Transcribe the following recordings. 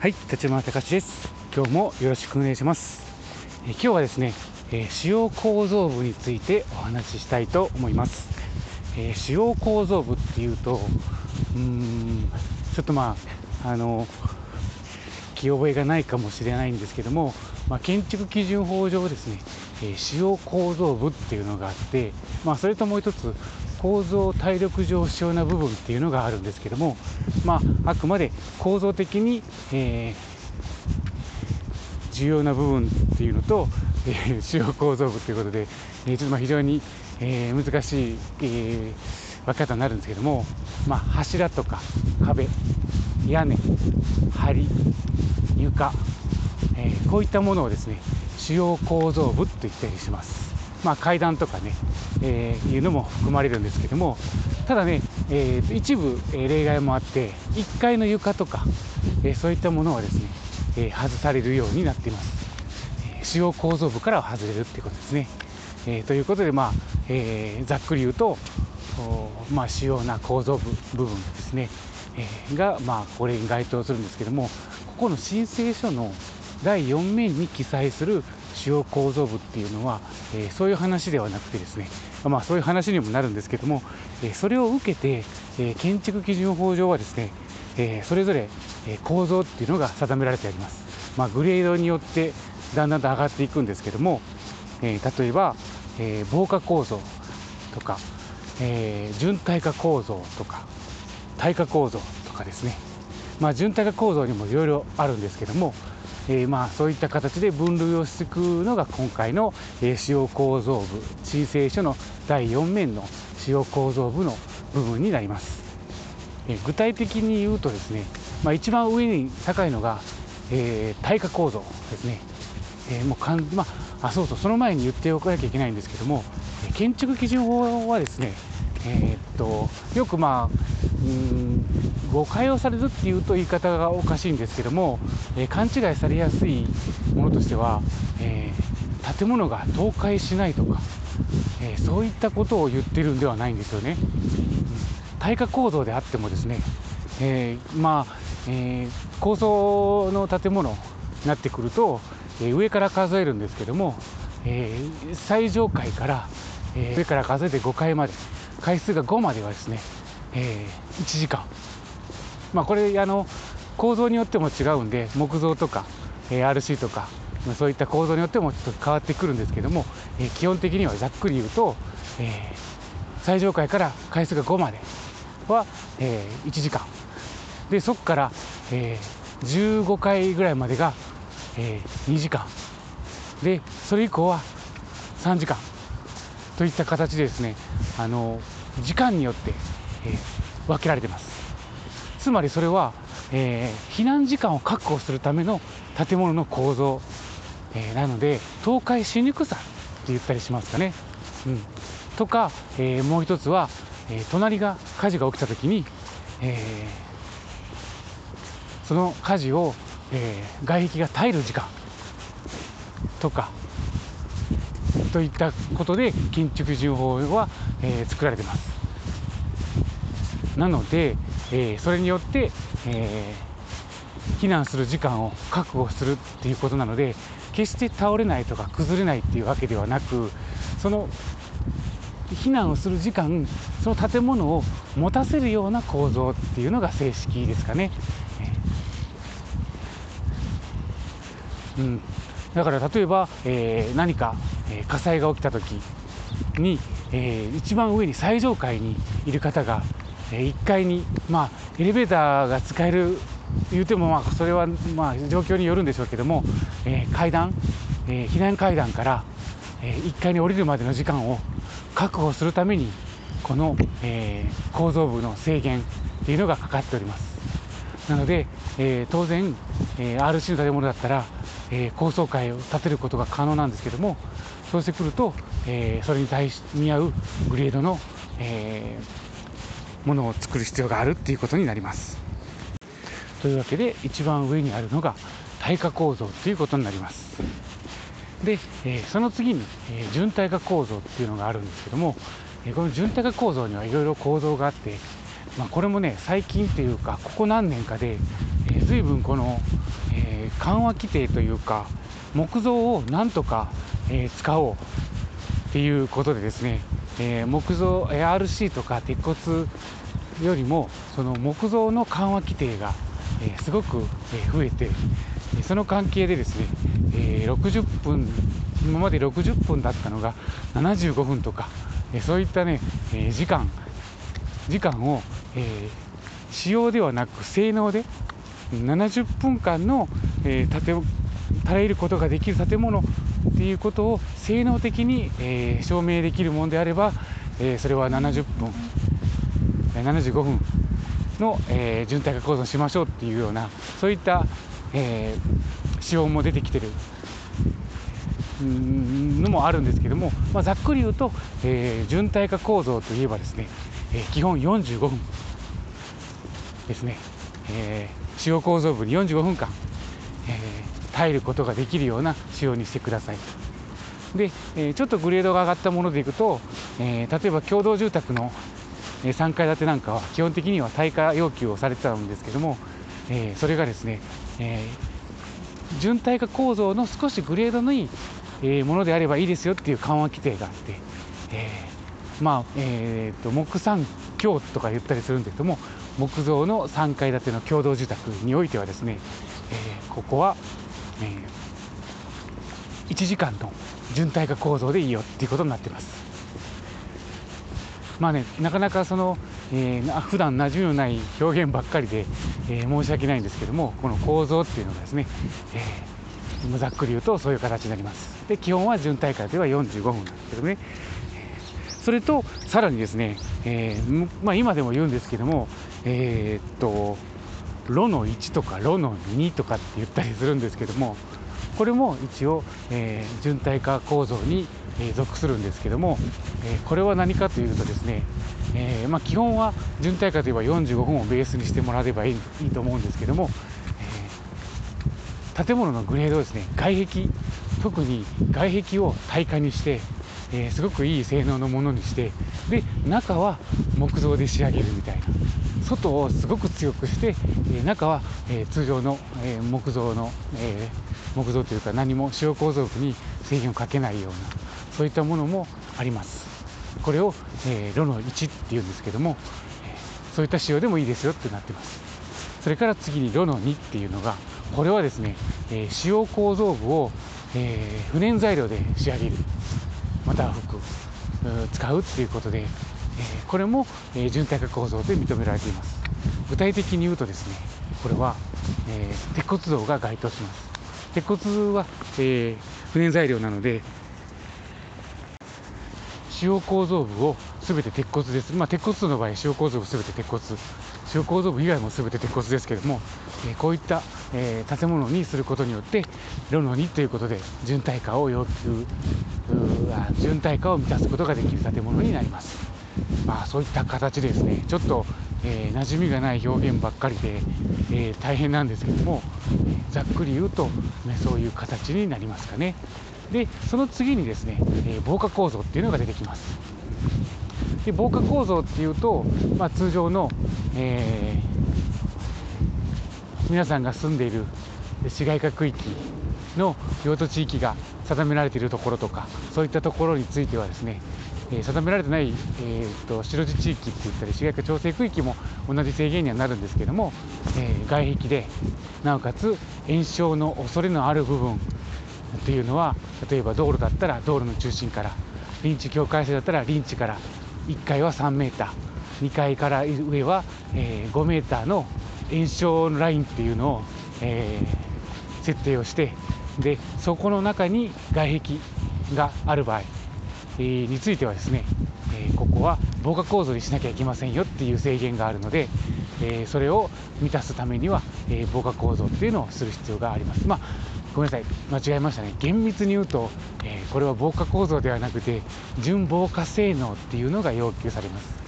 はい、立花隆です。今日もよろしくお願いします。え今日はですね、えー主要構造部についてお話ししたいと思います。えー主要構造部っていうと、うーん、ちょっとまあ、あの、気覚えがないかもしれないんですけども、まあ、建築基準法上ですね、えー主要構造部っていうのがあって、まあ、それともう一つ構造体力上必要な部分っていうのがあるんですけども、まあ、あくまで構造的に、えー重要な部分っていうのと、えー主要構造部ということで、えーちょっとま非常に、えー難しい、えー分け方になるんですけども、まあ、柱とか壁屋根梁床、えこういったものをですね主要構造部と言ったりします。まあ、階段とかね、えーいうのも含まれるんですけどもただね、えー一部、例外もあって1階の床とか、えーそういったものはですね、え外されるようになっています、え主要構造部からは外れるってことですね、えということで、まあえざっくり言うと、まあ、主要な構造部部分ですね、えが、まあ、これに該当するんですけどもここの申請書の第4面に記載する主要構造部っていうのは、えそういう話ではなくてですね、まあ、そういう話にもなるんですけども、えそれを受けて、え建築基準法上はですね、えそれぞれ、え構造っていうのが定められてあります、まあ、グレードによってだんだんと上がっていくんですけども、え例えば、え防火構造とか、えー準耐火構造とか耐火構造とかですね、まあ、準耐火構造にもいろいろあるんですけども、えーまあそういった形で分類をしていくのが今回の、えー使用構造部申請書の第4面の使用構造部の部分になります、えー具体的に言うとですね、まあ、一番上に高いのが、えー耐火構造ですね、えーもうかんまあ、あそうそうその前に言っておかなきゃいけないんですけどもえ建築基準法はですねえーっとよくまあ誤解をされるっていうと言い方がおかしいんですけども、えー勘違いされやすいものとしては、えー建物が倒壊しないとか、えーそういったことを言ってるんではないんですよね。うん耐火構造であってもですね、えーまあ、えー高層の建物になってくると、え上から数えるんですけども、え最上階から、えー上から数えて5階まで階数が5まではですね、えー1時間。まあこれあの構造によっても違うんで木造とか、えー RC とかまあそういった構造によってもちょっと変わってくるんですけども、えー基本的にはざっくり言うと、えー最上階から階数が5までは、えー1時間。でそこから、えー15階ぐらいまでが、えー2時間。でそれ以降は3時間。といった形でですねあの時間によって、えー分けられてます。つまりそれは、えー避難時間を確保するための建物の構造、えーなので倒壊しにくさって言ったりしますかね、うん、とか、えもう一つは、え隣が火事が起きた時に、えその火事を、え外壁が耐える時間とかといったことで建築基準法は、えー作られてます。なので、えーそれによって、えー避難する時間を確保するっていうことなので決して倒れないとか崩れないっていうわけではなくその避難をする時間その建物を持たせるような構造っていうのが正式ですかね。うん、だから例えば、えー何か、えー火災が起きた時に、えー一番上に最上階にいる方が、1階に、まあ、エレベーターが使える言うても、まあ、それは、まあ、状況によるんでしょうけども、えー階段、えー避難階段から、え1階に降りるまでの時間を確保するためにこの、えー構造部の制限っていうのがかかっております。なので、えー当然、えー RC の建物だったら、えー高層階を建てることが可能なんですけどもそうしてくると、えーそれに対し見合うグレードの、えーものを作る必要があるっていうことになります。というわけで一番上にあるのが耐火構造ということになります。で、えーその次に、えー準耐火構造っていうのがあるんですけども、えーこの準耐火構造にはいろいろ構造があって、まあ、これもね最近というかここ何年かで、えー、随分この、えー、緩和規定というか木造をなんとか、えー、使おうっていうことでですね、えー、木造 RC とか鉄骨よりもその木造の緩和規定が、えー、すごく、え増えてその関係でですね、え、60分今まで60分だったのが75分とか、えそういったね、え時間時間を、え使用ではなく性能で70分間の、え建耐えることができる建物っていうことを性能的に、え証明できるものであれば、えそれは70分75分の、えー、順体化構造しましょうっていうようなそういった、えー、仕様も出てきてるのもあるんですけども、まあ、ざっくり言うと、えー、順体化構造といえばですね、えー、基本45分ですね、えー、使用構造部に45分間、えー、耐えることができるような仕様にしてください。で、え、ちょっとグレードが上がったものでいくと、え、例えば共同住宅の3階建てなんかは基本的には耐火要求をされてたんですけども、え、それがですね、えー、準耐火構造の少しグレードのいい、え、ものであればいいですよっていう緩和規定があって、え、まあ、えーと、木産強とか言ったりするんですけども木造の3階建ての共同住宅においてはですね、え、ここは、えー、1時間の準耐火構造でいいよっていうことになってます。まあね、なかなかその、えー、普段馴染みのない表現ばっかりで、えー、申し訳ないんですけどもこの構造っていうのがですね、えー、ざっくり言うとそういう形になります。で基本は準大会では45分なんですけどね。それとさらにですね、えーまあ、今でも言うんですけどもえー、っとロの1とかロの2とかって言ったりするんですけどもこれも一応、えー、準体化構造に属するんですけども、えこれは何かというとですね、え、まあ、基本は準体化といえば45分をベースにしてもらえればいいいいと思うんですけども、え、建物のグレードですね外壁特に外壁を耐火にして、えー、すごくいい性能のものにしてで中は木造で仕上げるみたいな。外をすごく強くして、え中は、え通常の、え木造の、え木造というか何も使用構造部に制限をかけないようなそういったものもあります。これを、えロの1っていうんですけども、えそういった仕様でもいいですよってなってます。それから次にロの2っていうのがこれはですね、え使用構造部を、え不燃材料で仕上げる。または服使うっていうことでえこれも、え準体化構造で認められています。具体的に言うとですねこれは、えー、鉄骨造が該当します。鉄骨は、えー、不燃材料なので使用構造部を全て鉄骨です、まあ、鉄骨造の場合使用構造部全て鉄骨。使用構造部以外も全て鉄骨ですけれども、え、こういった、え、建物にすることによってロの2ということで準耐化を要求準耐化を満たすことができる建物になります。まあ、そういった形でですねちょっと、えー、馴染みがない表現ばっかりで、えー、大変なんですけどもざっくり言うと、ね、そういう形になりますかね。でその次にですね、えー、防火構造っていうのが出てきます。で防火構造っていうと、まあ、通常の、えー、皆さんが住んでいる市街化区域の用途地域が定められているところとかそういったところについてはですね、え定められてない、えーと、白地地域って言ったり市街化調整区域も同じ制限にはなるんですけども、えー、外壁でなおかつ延焼の恐れのある部分っていうのは例えば道路だったら道路の中心から臨地境界線だったら臨地から1階は3メーター2階から上は、え、5メーターの延焼のラインっていうのを、えー、設定をしてでそこの中に外壁がある場合についてはですね、えここは防火構造にしなきゃいけませんよっていう制限があるので、えそれを満たすためには、え防火構造っていうのをする必要があります。まあごめんなさい、間違えましたね。厳密に言うと、えこれは防火構造ではなくて、準防火性能っていうのが要求されます。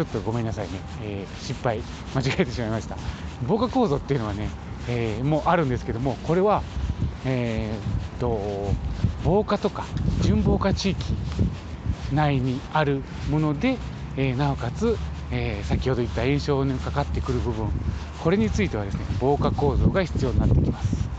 ちょっとごめんなさいね、え失敗、間違えてしまいました。防火構造っていうのはね、えー、もあるんですけども、これは、えー、っと防火とか準防火地域内にあるもので、えー、なおかつ、えー、先ほど言った炎症にかかってくる部分これについてはですね防火構造が必要になってきます、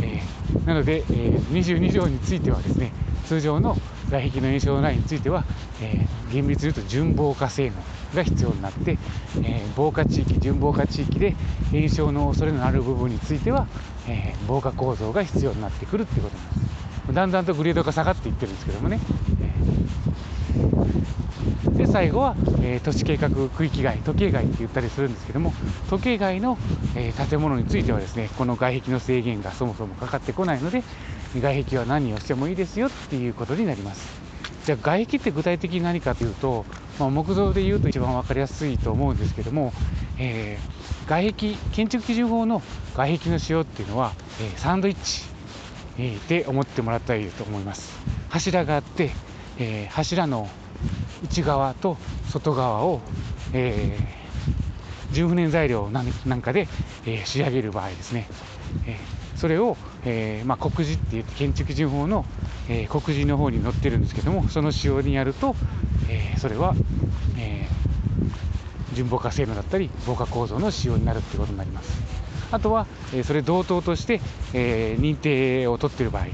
えー、なので、えー、22条についてはですね通常の外壁の炎症ラインについては、えー、厳密に言うと準防火性能が必要になって、えー、防火地域準防火地域で炎症の恐れのある部分については、えー、防火構造が必要になってくるっていうことなんです。だんだんとグレードが下がっていってるんですけどもね、で最後は、えー、都市計画区域外時計外って言ったりするんですけども時計外の、えー、建物についてはですねこの外壁の制限がそもそもかかってこないので外壁は何をしてもいいですよっていうことになります。じゃあ外壁って具体的に何かというと、まあ、木造で言うと一番分かりやすいと思うんですけども、えー、外壁建築基準法の外壁の使用っていうのは、えー、サンドイッチ、で思ってもらったらいいと思います。柱があって、え柱の内側と外側を、えー純不燃材料なんかで、え仕上げる場合ですね、えそれを、えー、まあ、告示って言って建築基準法の、えー、告示の方に載ってるんですけどもその仕様にやると、えー、それは、え純防火性能だったり防火構造の仕様になるってことになります。あとは、えそれ同等として、え認定を取ってる場合に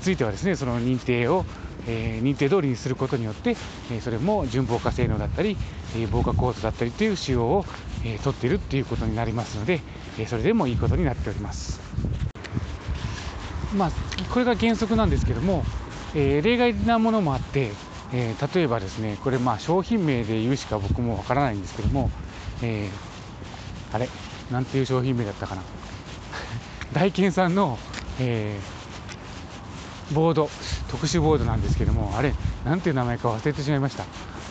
ついてはですねその認定を、え認定通りにすることによって、えそれも純防火性能だったり、え防火構造だったりという仕様を、え取っているっていうことになりますので、えそれでもいいことになっております。まあ、これが原則なんですけども、えー、例外なものもあって、えー、例えばですねこれまあ商品名で言うしか僕もわからないんですけども、えー、あれ？なんていう商品名だったかな？大健さんの、えー、ボード特殊ボードなんですけどもあれなんていう名前か忘れてしまいました、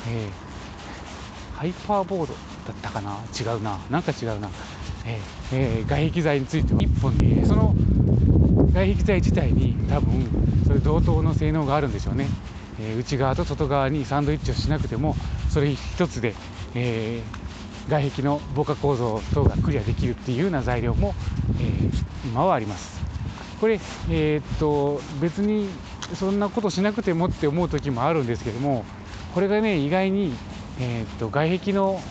えー、ハイパーボードだったかな？違うな。なんか違うな、えーえー、外壁材については。1本でその外壁材自体に多分それ同等の性能があるんでしょうね、えー、内側と外側にサンドイッチをしなくてもそれ一つで、えー、外壁の防火構造等がクリアできるっていうような材料も、えー、今はあります。これ、え、っと別にそんなことしなくてもって思う時もあるんですけどもこれがね意外に、え、っと外壁の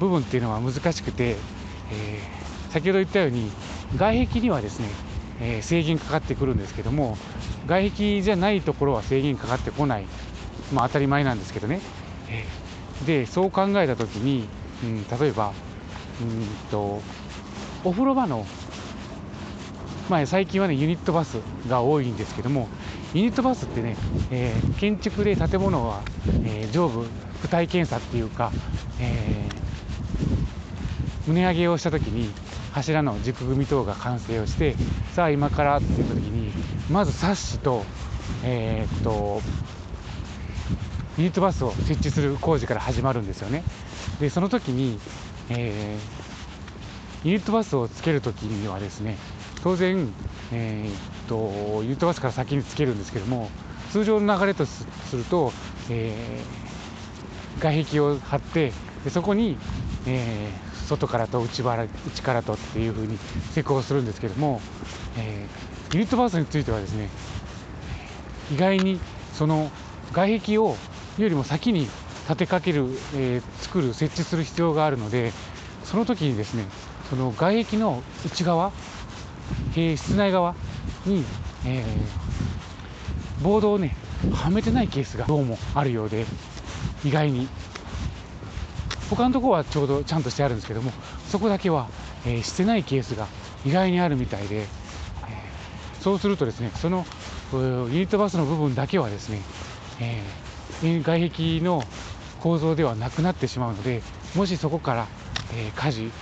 部分っていうのは難しくて、え、先ほど言ったように外壁にはですねえ、制限かかってくるんですけども外壁じゃないところは制限かかってこない、まあ、当たり前なんですけどね、え、でそう考えた時に、うん、例えばうんとお風呂場の、まあ、最近はねユニットバスが多いんですけどもユニットバスってね、えー、建築で建物は、え上部躯体検査っていうか、え棟上げをした時に柱の軸組み等が完成をしてさあ今からって言った時にまずサッシとえー、っとユニットバスを設置する工事から始まるんですよね。でその時に、えー、ユニットバスをつける時にはですね当然、えー、っとユニットバスから先につけるんですけども通常の流れとすると、えー、外壁を張ってでそこに、えー、外からと内腹内からとっていうふうに施工するんですけども、えー、ユニットバースについてはですね意外にその外壁をよりも先に立てかける、えー、作る設置する必要があるのでその時にですねその外壁の内側、えー、室内側に、えー、ボードをねはめてないケースがどうもあるようで意外に他のとこはちょうどちゃんとしてあるんですけどもそこだけは、えー、してないケースが意外にあるみたいで、えー、そうするとですねそのユニットバスの部分だけはですね、えー、外壁の構造ではなくなってしまうのでもしそこから、え火事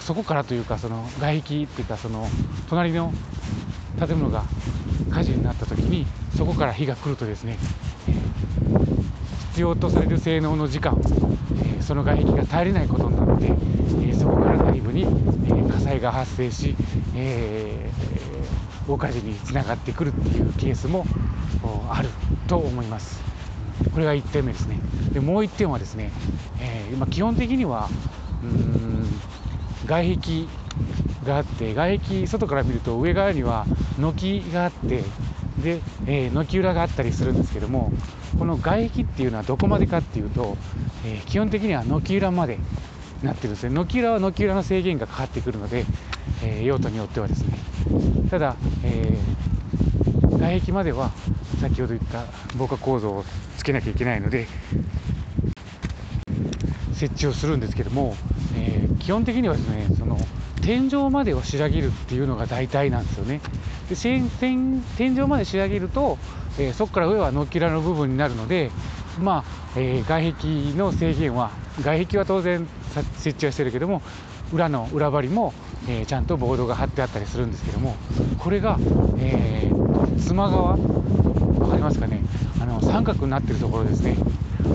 そこからというかその外壁っていうかその隣の建物が火事になった時にそこから火が来るとですね、え必要とされる性能の時間その外壁が耐えれないことになって、えー、そこから内部に、えー、火災が発生し、えー、大火事につながってくるっていうケースもあると思います。これが1点目ですね。でもう1点はですね、えー、基本的にはうん外壁があって外壁外から見ると上側には軒があってで、えー、軒裏があったりするんですけどもこの外壁っていうのはどこまでかっていうと、えー、基本的には軒裏までなってるんですね軒裏は軒裏の制限がかかってくるので、えー、用途によってはですねただ、えー、外壁までは先ほど言った防火構造をつけなきゃいけないので設置をするんですけども、えー、基本的にはですねその天井までを仕上げるっていうのが大体なんですよね。で天井まで仕上げると、えー、そこから上はのきらの部分になるので、まあえー、外壁の制限は外壁は当然設置はしてるけども裏の裏張りも、えー、ちゃんとボードが張ってあったりするんですけどもこれが、えー、妻側分かりますかね？あの三角になってるところですね。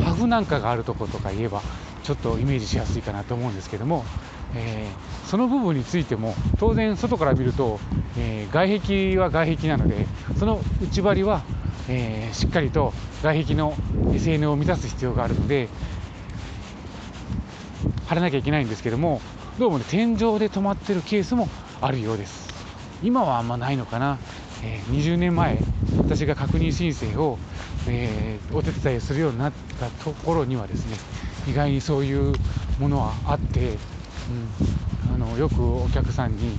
ハフなんかがあるところとか言えばちょっとイメージしやすいかなと思うんですけども、えー、その部分についても当然外から見ると、えー、外壁は外壁なのでその内張りは、えー、しっかりと外壁の SN を満たす必要があるので貼らなきゃいけないんですけどもどうもね天井で止まってるケースもあるようです。今はあんまないのかな、え20年前私が確認申請を、えお手伝いするようになったところにはですね意外にそういうものはあって、うん、あのよくお客さんに、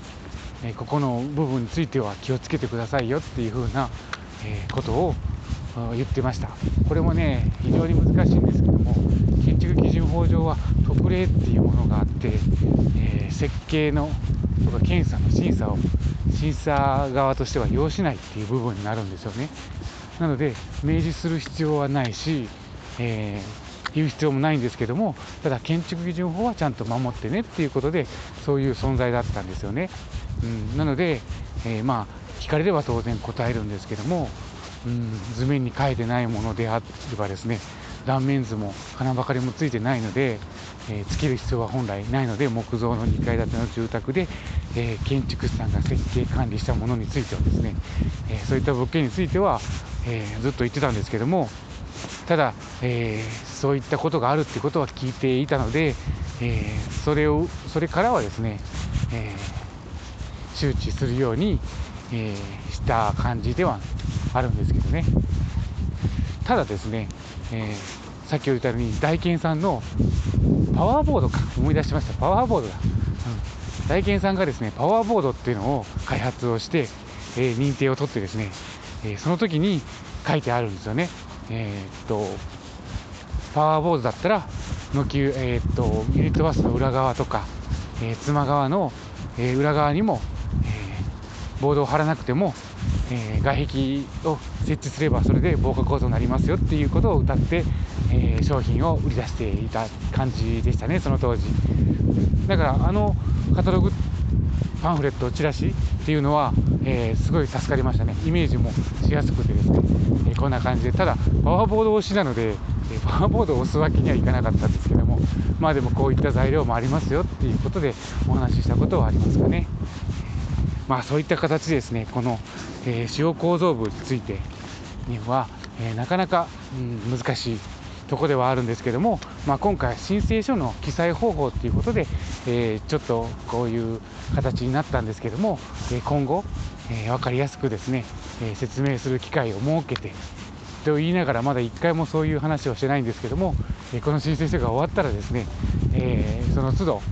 えここの部分については気をつけてくださいよっていうふうな、えことを言ってました。これもね非常に難しいんですけども建築基準法上は特例っていうものがあって、えー、設計のとか検査の審査を審査側としては要しないっていう部分になるんですよね。なので明示する必要はないし、えー言う必要もないんですけどもただ建築基準法はちゃんと守ってねっていうことでそういう存在だったんですよね、うん、なので、えー、まあ聞かれれば当然答えるんですけども、うん、図面に書いてないものであればですね断面図も金ばかりもついてないので、えー、つける必要は本来ないので木造の2階建ての住宅で、えー、建築士さんが設計管理したものについてはですね、えそういった物件については、えずっと言ってたんですけどもただ、えー、そういったことがあるっていうことは聞いていたので、えー、それをそれからはですね、えー、周知するように、えした感じではあるんですけどね。ただですね、えさっき言ったように大健さんのパワーボードか思い出しました。パワーボードだ、うん、大健さんがですねパワーボードっていうのを開発をして、え認定を取ってですね、えその時に書いてあるんですよね。えー、っとパワーボードだったらのき、えー、っとユニットバスの裏側とか、えー、妻側の、え裏側にも、えボードを貼らなくても、え外壁を設置すればそれで防火構造になりますよっていうことを謳って、え商品を売り出していた感じでしたねその当時。だからあのカタログパンフレットチラシっていうのは、えー、すごい助かりましたね。イメージもしやすくてですね、えー、こんな感じで。ただパワーボード推しなので、えー、パワーボードを押すわけにはいかなかったんですけどもまあでもこういった材料もありますよっていうことでお話ししたことはありますかね。まあそういった形でですねこの、え使用構造部についてには、えなかなか、うん、難しいとこではあるんですけども、まあ、今回申請書の記載方法っていうことで、えー、ちょっとこういう形になったんですけども、え今後、えー、分かりやすくですね、え説明する機会を設けてと言いながらまだ1回もそういう話をしてないんですけども、えこの申請書が終わったらですね、えその都度、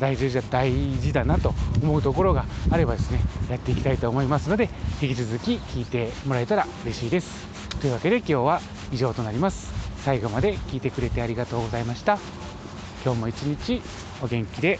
大事だ大事だなと思うところがあればですねやっていきたいと思いますので引き続き聞いてもらえたら嬉しいです。というわけで今日は以上となります。最後まで聞いてくれてありがとうございました。今日も一日お元気で